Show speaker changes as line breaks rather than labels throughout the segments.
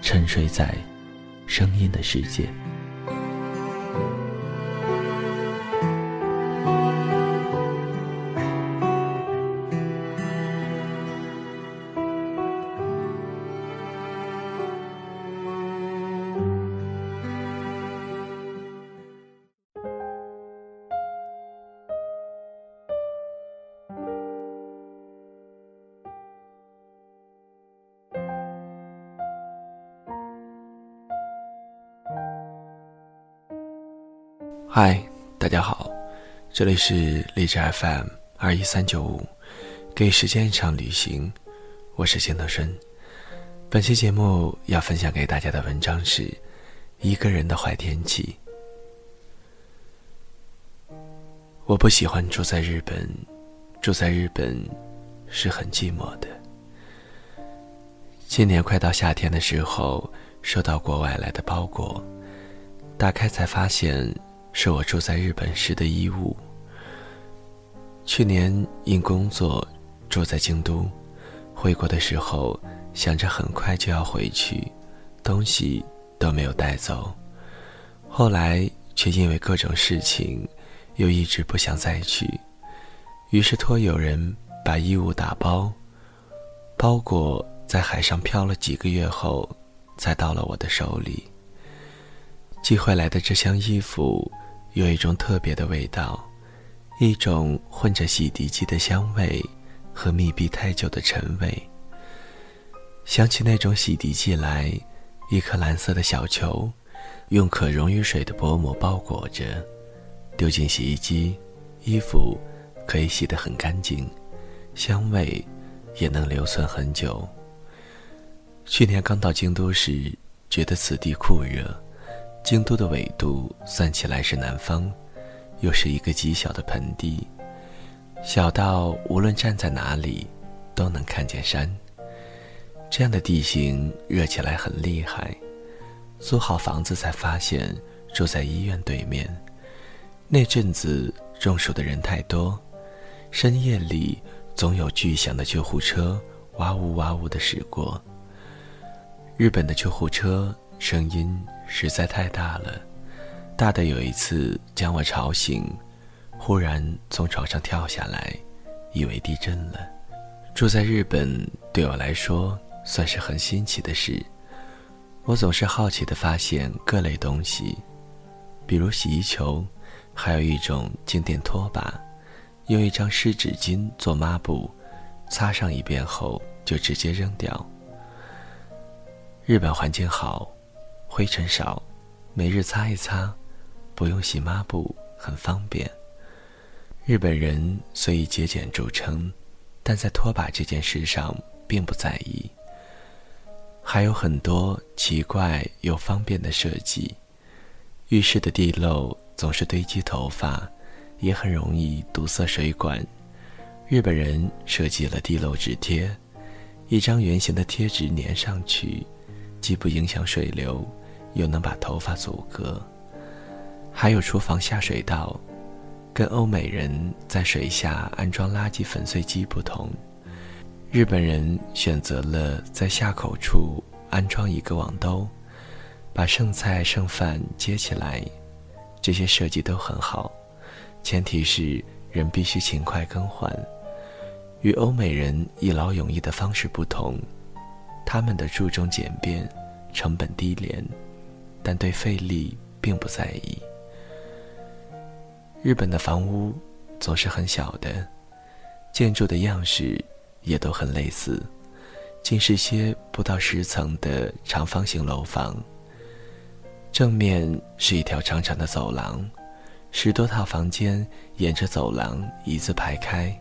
沉睡在声音的世界。
这里是荔枝 FM 二一三九五，给时间一场旅行，我是金德顺。本期节目要分享给大家的文章是《一个人的坏天气》。我不喜欢住在日本，住在日本是很寂寞的。今年快到夏天的时候，收到国外来的包裹，打开才发现。是我住在日本时的衣物。去年因工作住在京都，回国的时候想着很快就要回去，东西都没有带走。后来却因为各种事情，又一直不想再去，于是托友人把衣物打包，包裹在海上漂了几个月后，才到了我的手里。寄回来的这箱衣服。有一种特别的味道，一种混着洗涤剂的香味和密闭太久的陈味。想起那种洗涤剂来，一颗蓝色的小球，用可溶于水的薄膜包裹着，丢进洗衣机，衣服可以洗得很干净，香味也能留存很久。去年刚到京都时，觉得此地酷热。京都的纬度算起来是南方，又是一个极小的盆地，小到无论站在哪里都能看见山。这样的地形热起来很厉害。租好房子才发现住在医院对面。那阵子中暑的人太多，深夜里总有巨响的救护车哇呜哇呜的驶过。日本的救护车声音。实在太大了，大的有一次将我吵醒，忽然从床上跳下来，以为地震了。住在日本对我来说算是很新奇的事，我总是好奇地发现各类东西，比如洗衣球，还有一种静电拖把，用一张湿纸巾做抹布，擦上一遍后就直接扔掉。日本环境好。灰尘少，每日擦一擦，不用洗抹布，很方便。日本人虽以节俭著称，但在拖把这件事上并不在意。还有很多奇怪又方便的设计。浴室的地漏总是堆积头发，也很容易堵塞水管。日本人设计了地漏纸贴，一张圆形的贴纸粘上去。既不影响水流，又能把头发阻隔。还有厨房下水道，跟欧美人在水下安装垃圾粉碎机不同，日本人选择了在下口处安装一个网兜，把剩菜剩饭接起来。这些设计都很好，前提是人必须勤快更换。与欧美人一劳永逸的方式不同。他们的注重简便，成本低廉，但对费力并不在意。日本的房屋总是很小的，建筑的样式也都很类似，尽是些不到十层的长方形楼房。正面是一条长长的走廊，十多套房间沿着走廊一字排开。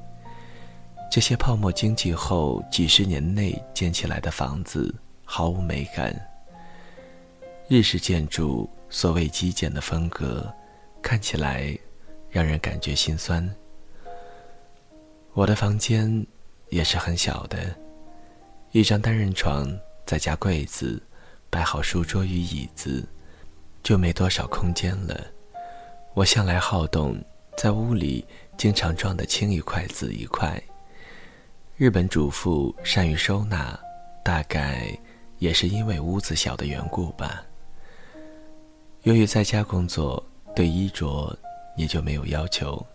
这些泡沫经济后几十年内建起来的房子毫无美感。日式建筑所谓极简的风格，看起来让人感觉心酸。我的房间也是很小的，一张单人床再加柜子，摆好书桌与椅子，就没多少空间了。我向来好动，在屋里经常撞得青一块紫一块。日本主妇善于收纳，大概也是因为屋子小的缘故吧。由于在家工作，对衣着也就没有要求，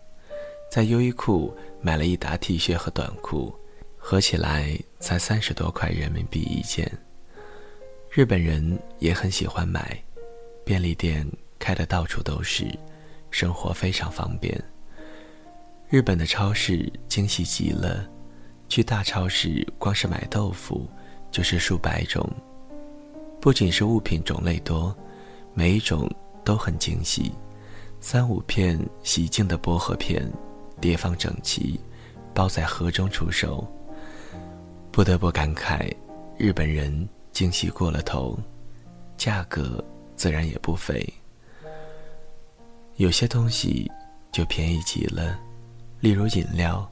在优衣库买了一打 T 恤和短裤，合起来才三十多块人民币一件。日本人也很喜欢买，便利店开的到处都是，生活非常方便。日本的超市精细极了。去大超市，光是买豆腐就是数百种，不仅是物品种类多，每一种都很精细。三五片洗净的薄荷片，叠放整齐，包在盒中出售。不得不感慨，日本人精细过了头，价格自然也不菲。有些东西就便宜极了，例如饮料。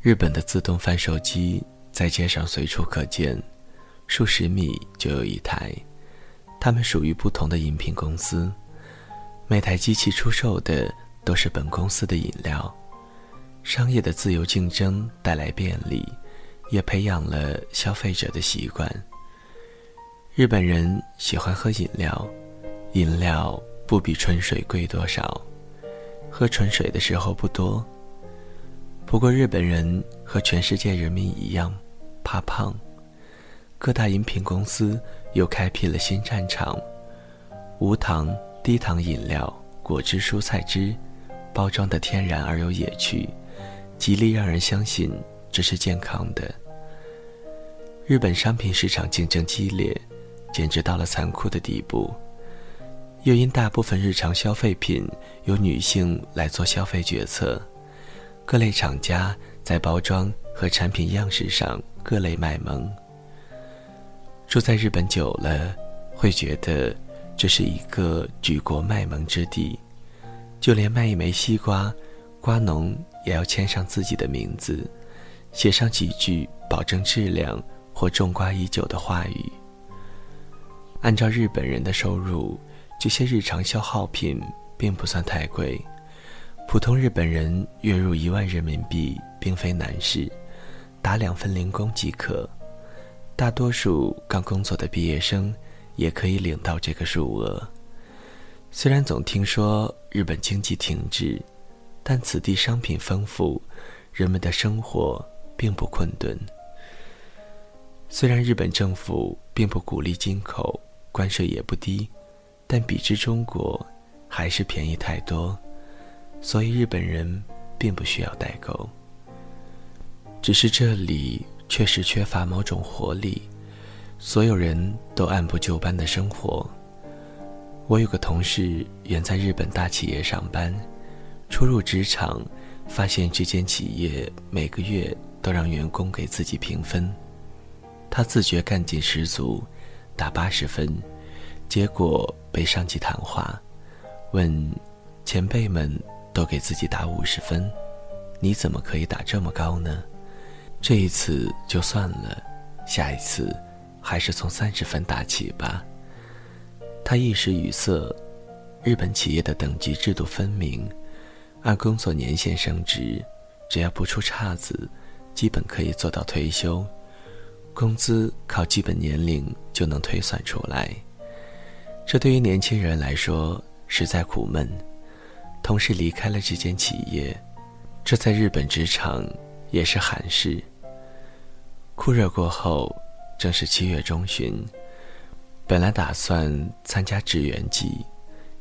日本的自动贩售机在街上随处可见，数十米就有一台。它们属于不同的饮品公司，每台机器出售的都是本公司的饮料。商业的自由竞争带来便利，也培养了消费者的习惯。日本人喜欢喝饮料，饮料不比纯水贵多少，喝纯水的时候不多。不过，日本人和全世界人民一样，怕胖。各大饮品公司又开辟了新战场，无糖、低糖饮料、果汁、蔬菜汁，包装的天然而有野趣，极力让人相信这是健康的。日本商品市场竞争激烈，简直到了残酷的地步。又因大部分日常消费品由女性来做消费决策。各类厂家在包装和产品样式上各类卖萌。住在日本久了，会觉得这是一个举国卖萌之地，就连卖一枚西瓜，瓜农也要签上自己的名字，写上几句保证质量或种瓜已久的话语。按照日本人的收入，这些日常消耗品并不算太贵。普通日本人月入一万人民币并非难事，打两份零工即可。大多数刚工作的毕业生也可以领到这个数额。虽然总听说日本经济停滞，但此地商品丰富，人们的生活并不困顿。虽然日本政府并不鼓励进口，关税也不低，但比之中国，还是便宜太多。所以日本人并不需要代购，只是这里确实缺乏某种活力，所有人都按部就班的生活。我有个同事远在日本大企业上班，初入职场，发现这间企业每个月都让员工给自己评分，他自觉干劲十足，打八十分，结果被上级谈话，问前辈们。都给自己打五十分，你怎么可以打这么高呢？这一次就算了，下一次还是从三十分打起吧。他一时语塞。日本企业的等级制度分明，按工作年限升职，只要不出岔子，基本可以做到退休。工资靠基本年龄就能推算出来，这对于年轻人来说实在苦闷。同时离开了这间企业，这在日本职场也是罕事。酷热过后，正是七月中旬，本来打算参加纸鸢祭，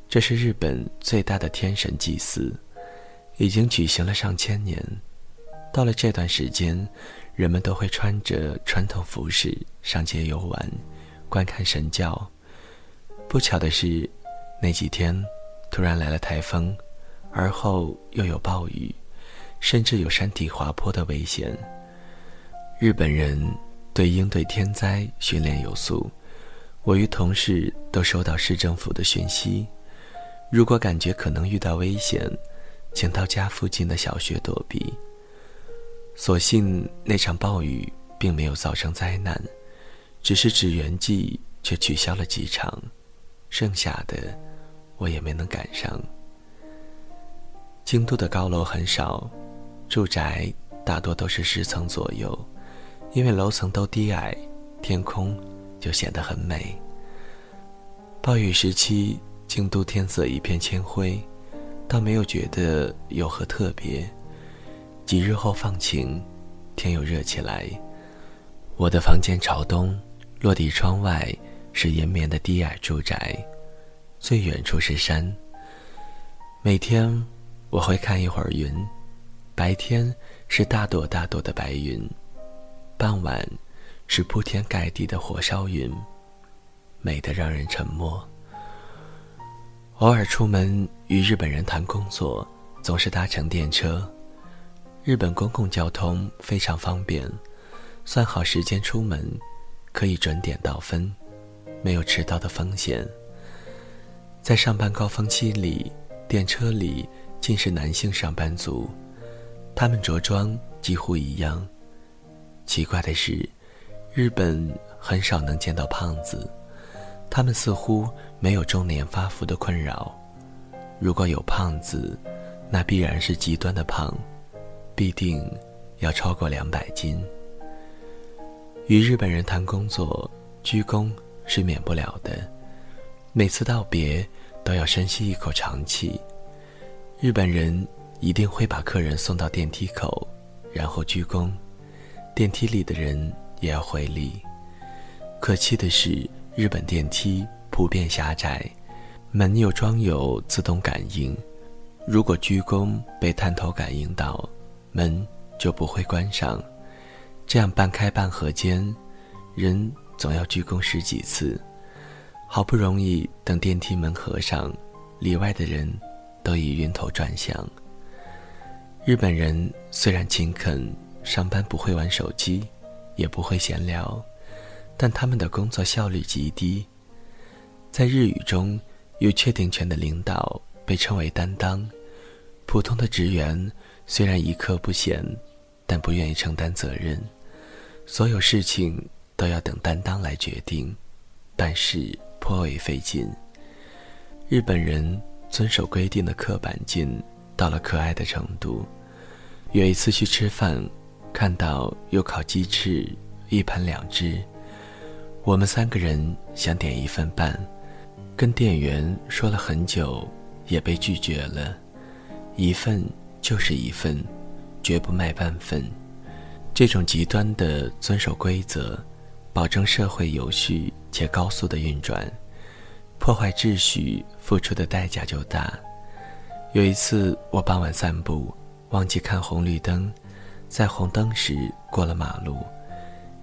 这是日本最大的天神祭祀，已经举行了上千年。到了这段时间，人们都会穿着传统服饰上街游玩，观看神教。不巧的是，那几天突然来了台风，而后又有暴雨，甚至有山体滑坡的危险。日本人对应对天灾训练有素，我与同事都收到市政府的讯息：如果感觉可能遇到危险，请到家附近的小学躲避。所幸那场暴雨并没有造成灾难，只是纸鸢祭却取消了几场，剩下的我也没能赶上。京都的高楼很少，住宅大多都是十层左右，因为楼层都低矮，天空就显得很美。暴雨时期，京都天色一片铅灰，倒没有觉得有何特别。几日后放晴，天又热起来。我的房间朝东，落地窗外是延绵的低矮住宅，最远处是山。每天我会看一会儿云，白天是大朵大朵的白云，傍晚是铺天盖地的火烧云，美得让人沉默。偶尔出门与日本人谈工作，总是搭乘电车。日本公共交通非常方便，算好时间出门，可以准点到分，没有迟到的风险。在上班高峰期里，电车里尽是男性上班族，他们着装几乎一样。奇怪的是，日本很少能见到胖子，他们似乎没有中年发福的困扰。如果有胖子，那必然是极端的胖。必定要超过两百斤。与日本人谈工作，鞠躬是免不了的。每次道别都要深吸一口长气。日本人一定会把客人送到电梯口，然后鞠躬。电梯里的人也要回礼。可气的是，日本电梯普遍狭窄，门又装有自动感应，如果鞠躬被探头感应到。门就不会关上，这样半开半合间，人总要鞠躬十几次。好不容易等电梯门合上，里外的人都已晕头转向。日本人虽然勤恳，上班不会玩手机，也不会闲聊，但他们的工作效率极低。在日语中，有确定权的领导被称为担当，普通的职员。虽然一刻不闲，但不愿意承担责任，所有事情都要等担当来决定，办事颇为费劲。日本人遵守规定的刻板劲到了可爱的程度。有一次去吃饭，看到有烤鸡翅，一盘两只，我们三个人想点一份半，跟店员说了很久，也被拒绝了，一份。就是一份，绝不卖半份。这种极端的遵守规则，保证社会有序且高速的运转，破坏秩序付出的代价就大。有一次我傍晚散步，忘记看红绿灯，在红灯时过了马路，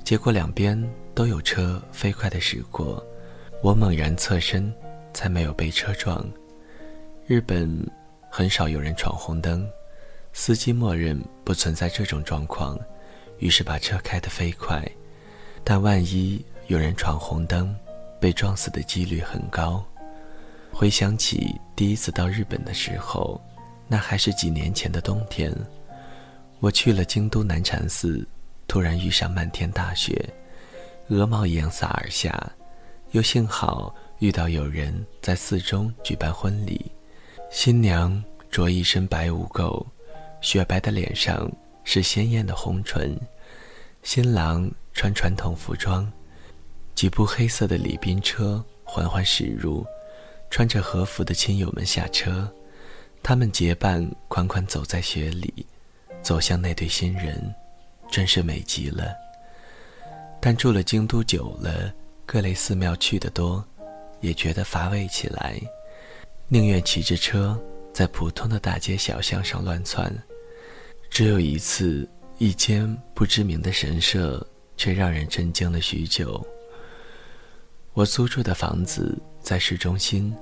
结果两边都有车飞快地驶过，我猛然侧身，才没有被车撞。日本很少有人闯红灯。司机默认不存在这种状况，于是把车开得飞快。但万一有人闯红灯，被撞死的几率很高。回想起第一次到日本的时候，那还是几年前的冬天，我去了京都南禅寺，突然遇上漫天大雪，鹅毛一样洒而下，又幸好遇到有人在寺中举办婚礼，新娘着一身白无垢。雪白的脸上是鲜艳的红唇，新郎穿传统服装，几部黑色的礼宾车缓缓驶入，穿着和服的亲友们下车，他们结伴款款走在雪里，走向那对新人，真是美极了。但住了京都久了，各类寺庙去得多，也觉得乏味起来，宁愿骑着车在普通的大街小巷上乱窜。只有一次，一间不知名的神社，却让人震惊了许久。我租住的房子在市中心，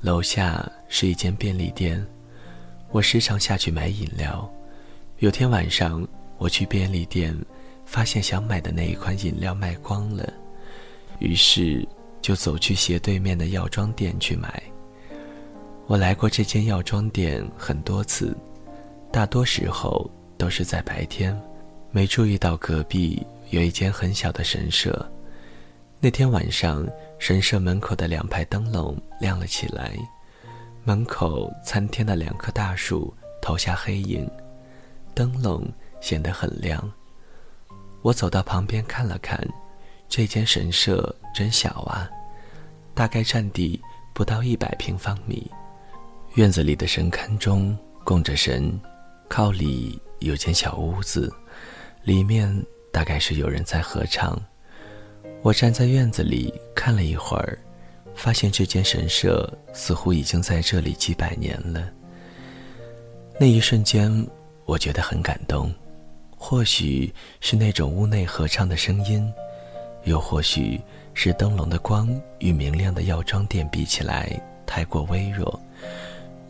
楼下是一间便利店，我时常下去买饮料。有天晚上，我去便利店，发现想买的那一款饮料卖光了，于是就走去斜对面的药妆店去买。我来过这间药妆店很多次，大多时候都是在白天，没注意到隔壁有一间很小的神社。那天晚上，神社门口的两排灯笼亮了起来，门口参天的两棵大树投下黑影。灯笼显得很亮。我走到旁边看了看，这间神社真小啊，大概占地不到一百平方米。院子里的神龛中供着神，靠里有间小屋子，里面大概是有人在合唱。我站在院子里看了一会儿，发现这间神社似乎已经在这里几百年了。那一瞬间。我觉得很感动，或许是那种屋内合唱的声音，又或许是灯笼的光与明亮的药妆店比起来太过微弱。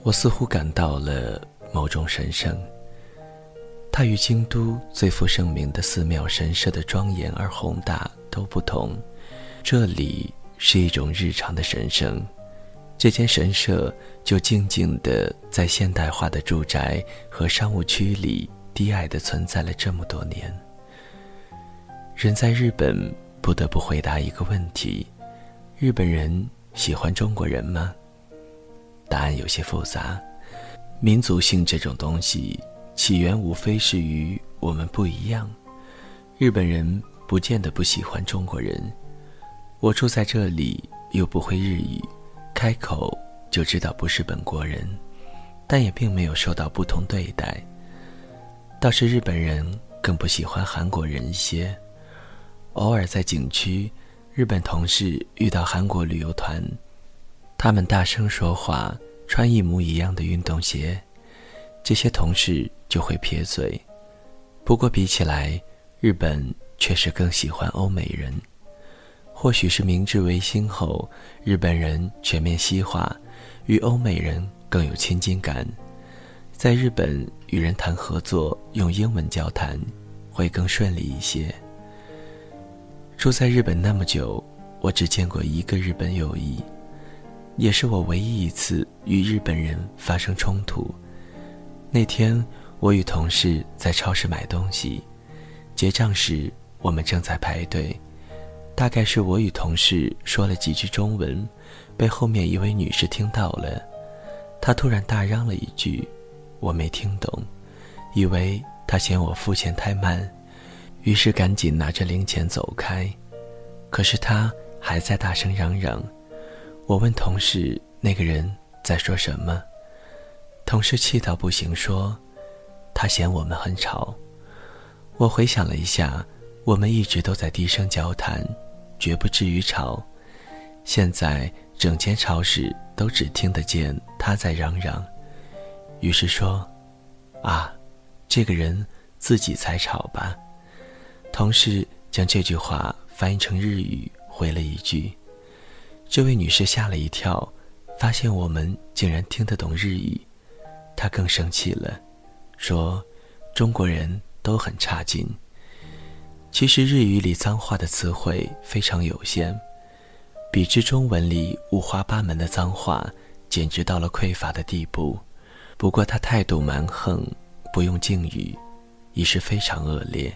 我似乎感到了某种神圣。它与京都最负盛名的寺庙神社的庄严而宏大都不同，这里是一种日常的神圣。这间神社就静静地在现代化的住宅和商务区里低矮地存在了这么多年。人在日本不得不回答一个问题：日本人喜欢中国人吗？答案有些复杂。民族性这种东西起源无非是与我们不一样。日本人不见得不喜欢中国人。我住在这里又不会日语。开口就知道不是本国人，但也并没有受到不同对待。倒是日本人更不喜欢韩国人一些。偶尔在景区，日本同事遇到韩国旅游团，他们大声说话，穿一模一样的运动鞋，这些同事就会撇嘴。不过比起来，日本确实更喜欢欧美人。或许是明治维新后，日本人全面西化，与欧美人更有亲近感。在日本与人谈合作，用英文交谈，会更顺利一些。住在日本那么久，我只见过一个日本友谊，也是我唯一一次与日本人发生冲突。那天，我与同事在超市买东西，结账时我们正在排队。大概是我与同事说了几句中文，被后面一位女士听到了。她突然大嚷了一句，我没听懂，以为她嫌我付钱太慢，于是赶紧拿着零钱走开。可是她还在大声嚷嚷。我问同事那个人在说什么，同事气到不行，说他嫌我们很吵。我回想了一下，我们一直都在低声交谈。绝不至于吵。现在整间超市都只听得见他在嚷嚷，于是说：“啊，这个人自己才吵吧。”同事将这句话翻译成日语回了一句。这位女士吓了一跳，发现我们竟然听得懂日语，她更生气了，说：“中国人都很差劲。”其实日语里脏话的词汇非常有限，比之中文里五花八门的脏话，简直到了匮乏的地步。不过他态度蛮横，不用敬语，已是非常恶劣，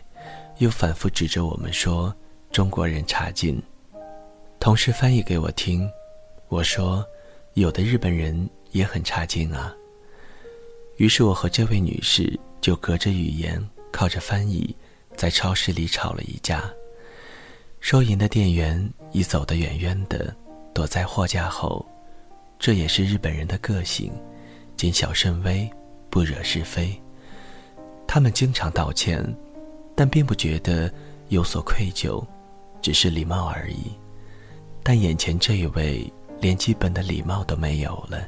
又反复指着我们说中国人差劲。同事翻译给我听，我说有的日本人也很差劲啊。于是我和这位女士就隔着语言，靠着翻译。在超市里吵了一架，收银的店员已走得远远的，躲在货架后。这也是日本人的个性，谨小慎微，不惹是非。他们经常道歉，但并不觉得有所愧疚，只是礼貌而已。但眼前这一位连基本的礼貌都没有了。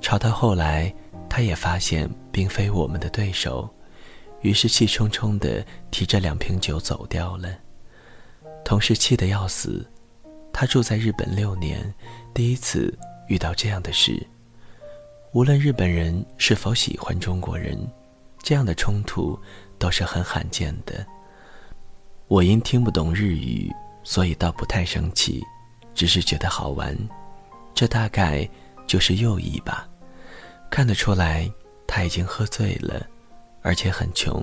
吵到后来，他也发现并非我们的对手，于是气冲冲地提着两瓶酒走掉了。同事气得要死，他住在日本六年，第一次遇到这样的事。无论日本人是否喜欢中国人，这样的冲突都是很罕见的。我因听不懂日语，所以倒不太生气，只是觉得好玩。这大概就是右翼吧。看得出来，他已经喝醉了，而且很穷，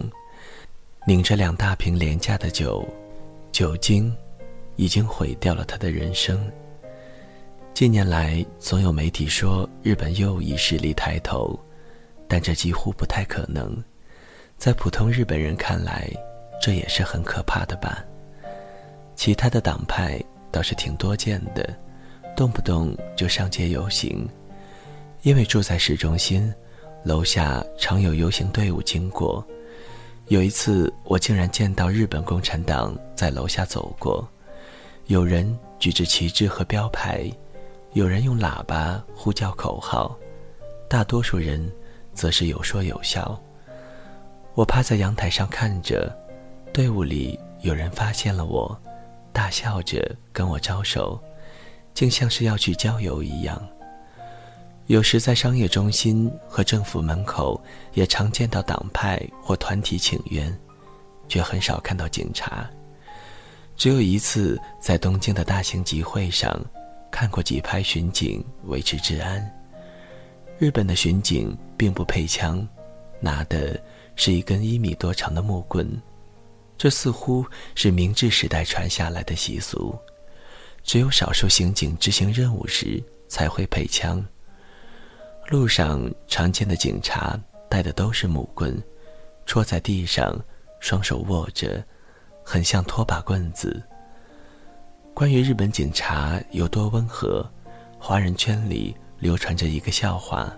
拧着两大瓶廉价的酒，酒精已经毁掉了他的人生。近年来，总有媒体说日本右翼势力抬头，但这几乎不太可能。在普通日本人看来，这也是很可怕的吧？其他的党派倒是挺多见的，动不动就上街游行。因为住在市中心，楼下常有游行队伍经过。有一次，我竟然见到日本共产党在楼下走过，有人举着旗帜和标牌，有人用喇叭呼叫口号，大多数人则是有说有笑。我趴在阳台上看着。队伍里有人发现了我，大笑着跟我招手，竟像是要去郊游一样。有时在商业中心和政府门口，也常见到党派或团体请愿，却很少看到警察。只有一次在东京的大型集会上，看过几排巡警维持治安。日本的巡警并不配枪，拿的是一根一米多长的木棍。这似乎是明治时代传下来的习俗，只有少数刑警执行任务时才会配枪。路上常见的警察带的都是木棍，戳在地上，双手握着，很像拖把棍子。关于日本警察有多温和，华人圈里流传着一个笑话：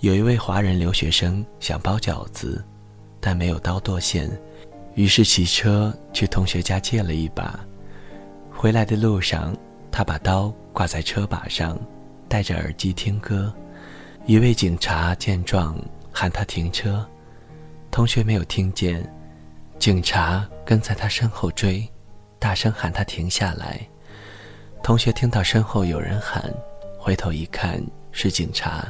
有一位华人留学生想包饺子，但没有刀剁馅。于是骑车去同学家借了一把，回来的路上，他把刀挂在车把上，戴着耳机听歌。一位警察见状喊他停车，同学没有听见，警察跟在他身后追，大声喊他停下来。同学听到身后有人喊，回头一看是警察，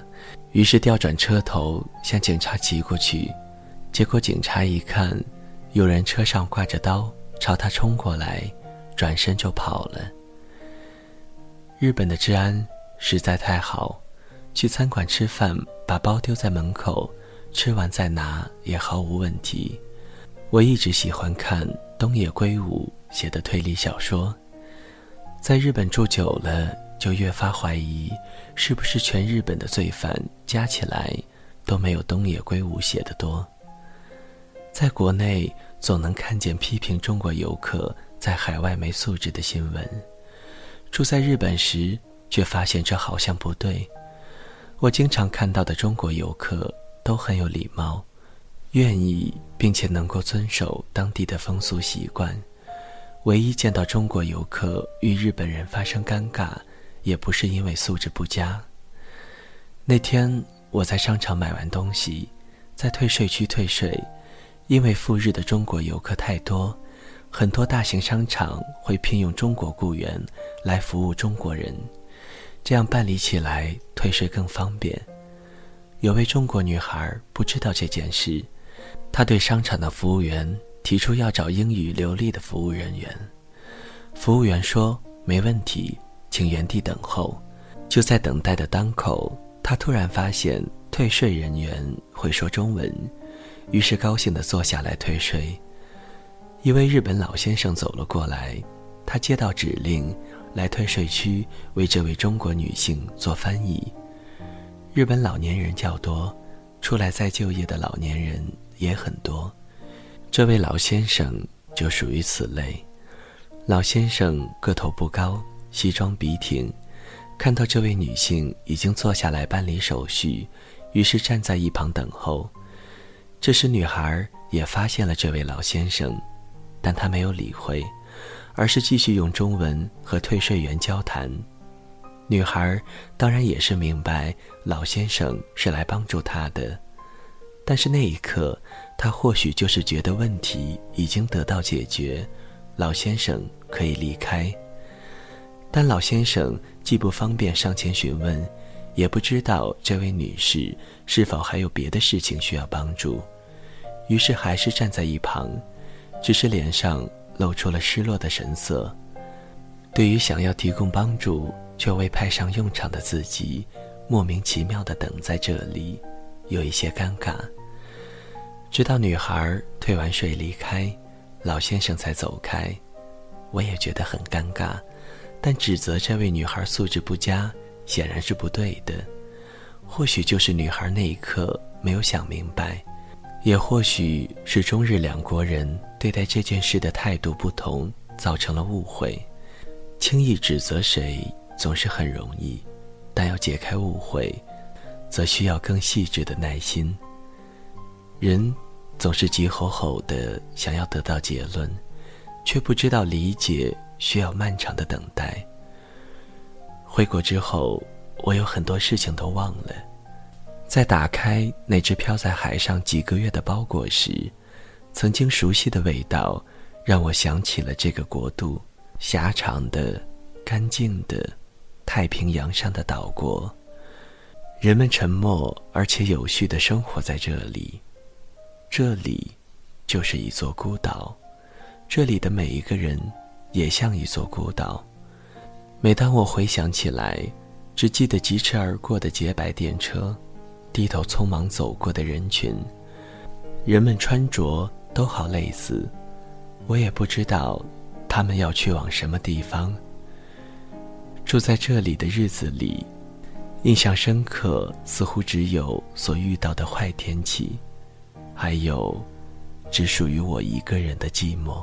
于是调转车头向警察骑过去，结果警察一看。有人车上挂着刀，朝他冲过来，转身就跑了。日本的治安实在太好，去餐馆吃饭，把包丢在门口，吃完再拿也毫无问题。我一直喜欢看东野圭吾写的推理小说，在日本住久了，就越发怀疑，是不是全日本的罪犯加起来，都没有东野圭吾写的多。在国内总能看见批评中国游客在海外没素质的新闻，住在日本时却发现这好像不对。我经常看到的中国游客都很有礼貌，愿意并且能够遵守当地的风俗习惯。唯一见到中国游客与日本人发生尴尬，也不是因为素质不佳。那天我在商场买完东西，在退税区退税。因为赴日的中国游客太多，很多大型商场会聘用中国雇员来服务中国人，这样办理起来退税更方便。有位中国女孩不知道这件事，她对商场的服务员提出要找英语流利的服务人员。服务员说没问题，请原地等候。就在等待的当口，她突然发现退税人员会说中文。于是高兴地坐下来退税。一位日本老先生走了过来，他接到指令，来退税区为这位中国女性做翻译。日本老年人较多，出来再就业的老年人也很多。这位老先生就属于此类。老先生个头不高，西装笔挺，看到这位女性已经坐下来办理手续，于是站在一旁等候。这时，女孩也发现了这位老先生，但她没有理会，而是继续用中文和退税员交谈。女孩当然也是明白老先生是来帮助她的，但是那一刻，她或许就是觉得问题已经得到解决，老先生可以离开。但老先生既不方便上前询问，也不知道这位女士是否还有别的事情需要帮助，于是还是站在一旁，只是脸上露出了失落的神色。对于想要提供帮助却未派上用场的自己，莫名其妙地等在这里，有一些尴尬。直到女孩退完税离开，老先生才走开，我也觉得很尴尬。但指责这位女孩素质不佳，显然是不对的。或许就是女孩那一刻没有想明白，也或许是中日两国人对待这件事的态度不同，造成了误会。轻易指责谁总是很容易，但要解开误会，则需要更细致的耐心。人总是急吼吼的想要得到结论，却不知道理解。需要漫长的等待。回国之后，我有很多事情都忘了。在打开那只飘在海上几个月的包裹时，曾经熟悉的味道，让我想起了这个国度——狭长的、干净的太平洋上的岛国。人们沉默而且有序地生活在这里。这里，就是一座孤岛。这里的每一个人。也像一座孤岛。每当我回想起来，只记得疾驰而过的洁白电车，低头匆忙走过的人群，人们穿着都好类似。我也不知道他们要去往什么地方。住在这里的日子里，印象深刻，似乎只有所遇到的坏天气，还有只属于我一个人的寂寞。